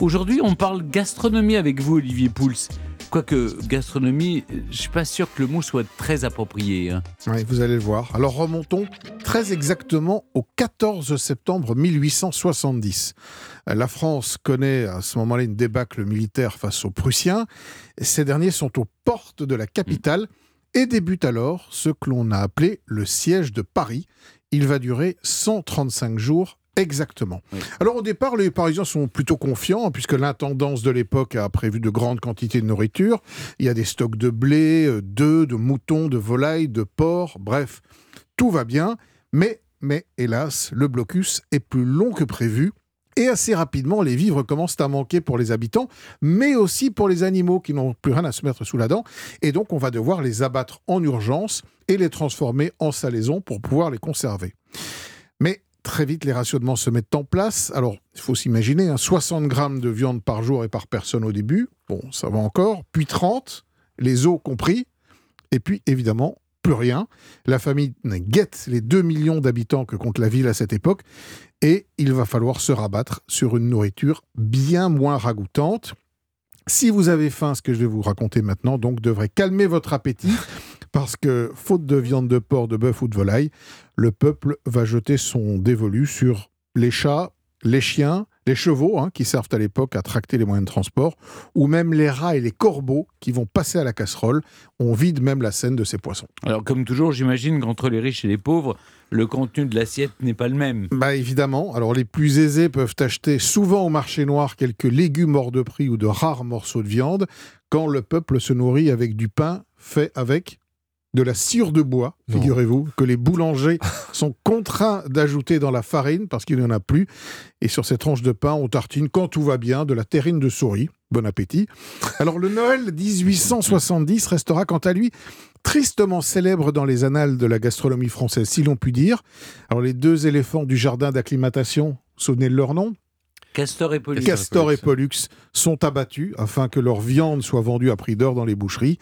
Aujourd'hui, on parle gastronomie avec vous, Olivier Pouls. Quoique gastronomie, je suis pas sûr que le mot soit très approprié. hein. Oui, vous allez le voir. Alors remontons très exactement au 14 septembre 1870. La France connaît à ce moment-là une débâcle militaire face aux Prussiens. Ces derniers sont aux portes de la capitale et débute alors ce que l'on a appelé le siège de Paris. Il va durer 135 jours exactement. Oui. Alors au départ, les Parisiens sont plutôt confiants puisque l'intendance de l'époque a prévu de grandes quantités de nourriture. Il y a des stocks de blé, euh, d'œufs, de moutons, de volailles, de porcs, bref, tout va bien. Mais, mais hélas, le blocus est plus long que prévu. Et assez rapidement, les vivres commencent à manquer pour les habitants, mais aussi pour les animaux qui n'ont plus rien à se mettre sous la dent. Et donc, on va devoir les abattre en urgence et les transformer en salaison pour pouvoir les conserver. Mais très vite, les rationnements se mettent en place. Alors, il faut s'imaginer, hein, 60 grammes de viande par jour et par personne au début. Bon, ça va encore. Puis 30, les os compris. Et puis, évidemment, plus rien. La famine guette les 2 millions d'habitants que compte la ville à cette époque. Et il va falloir se rabattre sur une nourriture bien moins ragoûtante. Si vous avez faim, ce que je vais vous raconter maintenant, donc, devrait calmer votre appétit. Parce que, faute de viande de porc, de bœuf ou de volaille, le peuple va jeter son dévolu sur les chats, les chiens, les chevaux, hein, qui servent à l'époque à tracter les moyens de transport, ou même les rats et les corbeaux qui vont passer à la casserole. On vide même la scène de ces poissons. Alors, comme toujours, j'imagine qu'entre les riches et les pauvres, le contenu de l'assiette n'est pas le même. Bah évidemment, alors les plus aisés peuvent acheter souvent au marché noir quelques légumes hors de prix ou de rares morceaux de viande, quand le peuple se nourrit avec du pain fait avec de la cire de bois, figurez-vous, que les boulangers sont contraints d'ajouter dans la farine parce qu'il n'y en a plus. Et sur ces tranches de pain, on tartine, quand tout va bien, de la terrine de souris. Bon appétit. Alors le Noël 1870 restera quant à lui tristement célèbre dans les annales de la gastronomie française, si l'on peut dire. Alors les deux éléphants du jardin d'acclimatation, souvenez de leur nom Castor et Pollux. Castor et Pollux sont abattus afin que leur viande soit vendue à prix d'or dans les boucheries.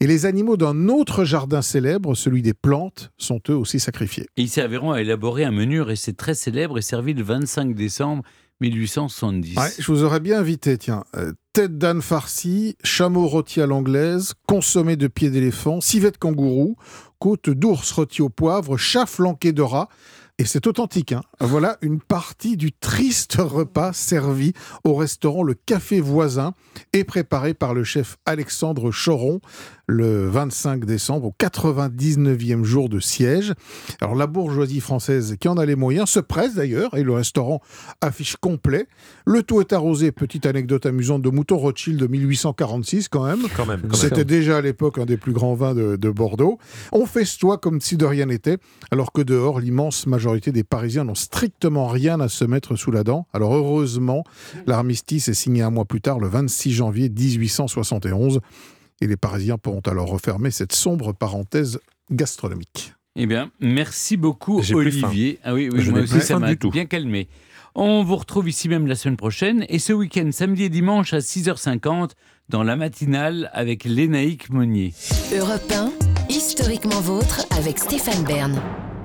Et les animaux d'un autre jardin célèbre, celui des plantes, sont eux aussi sacrifiés. Et ils serviront à élaborer un menu resté très célèbre et servi le 25 décembre 1870. Ouais, je vous aurais bien invité, tiens. Euh, tête d'âne farcie, chameau rôti à l'anglaise, consommé de pieds d'éléphant, civette kangourou, côte d'ours rôti au poivre, chat flanqué de rat. Et c'est authentique. Hein. Voilà une partie du triste repas servi au restaurant Le Café Voisin et préparé par le chef Alexandre Choron le 25 décembre, au 99e jour de siège. Alors la bourgeoisie française, qui en a les moyens, se presse d'ailleurs, et le restaurant affiche complet. Le tout est arrosé, petite anecdote amusante, de Mouton Rothschild de 1846 quand même. Quand même. quand C'était même. déjà à l'époque un des plus grands vins de, de Bordeaux. On festoie comme si de rien n'était, alors que dehors, l'immense majorité des Parisiens n'ont strictement rien à se mettre sous la dent. Alors heureusement, l'armistice est signé un mois plus tard, le 26 janvier 1871, et les Parisiens pourront alors refermer cette sombre parenthèse gastronomique. Eh bien, merci beaucoup, Olivier. Ah oui, oui Je moi n'ai aussi, plus ça m'a bien calmé. On vous retrouve ici même la semaine prochaine et ce week-end, samedi et dimanche à 6h50 dans la matinale avec Lénaïque Monnier. Europe 1, historiquement vôtre avec Stéphane Bern.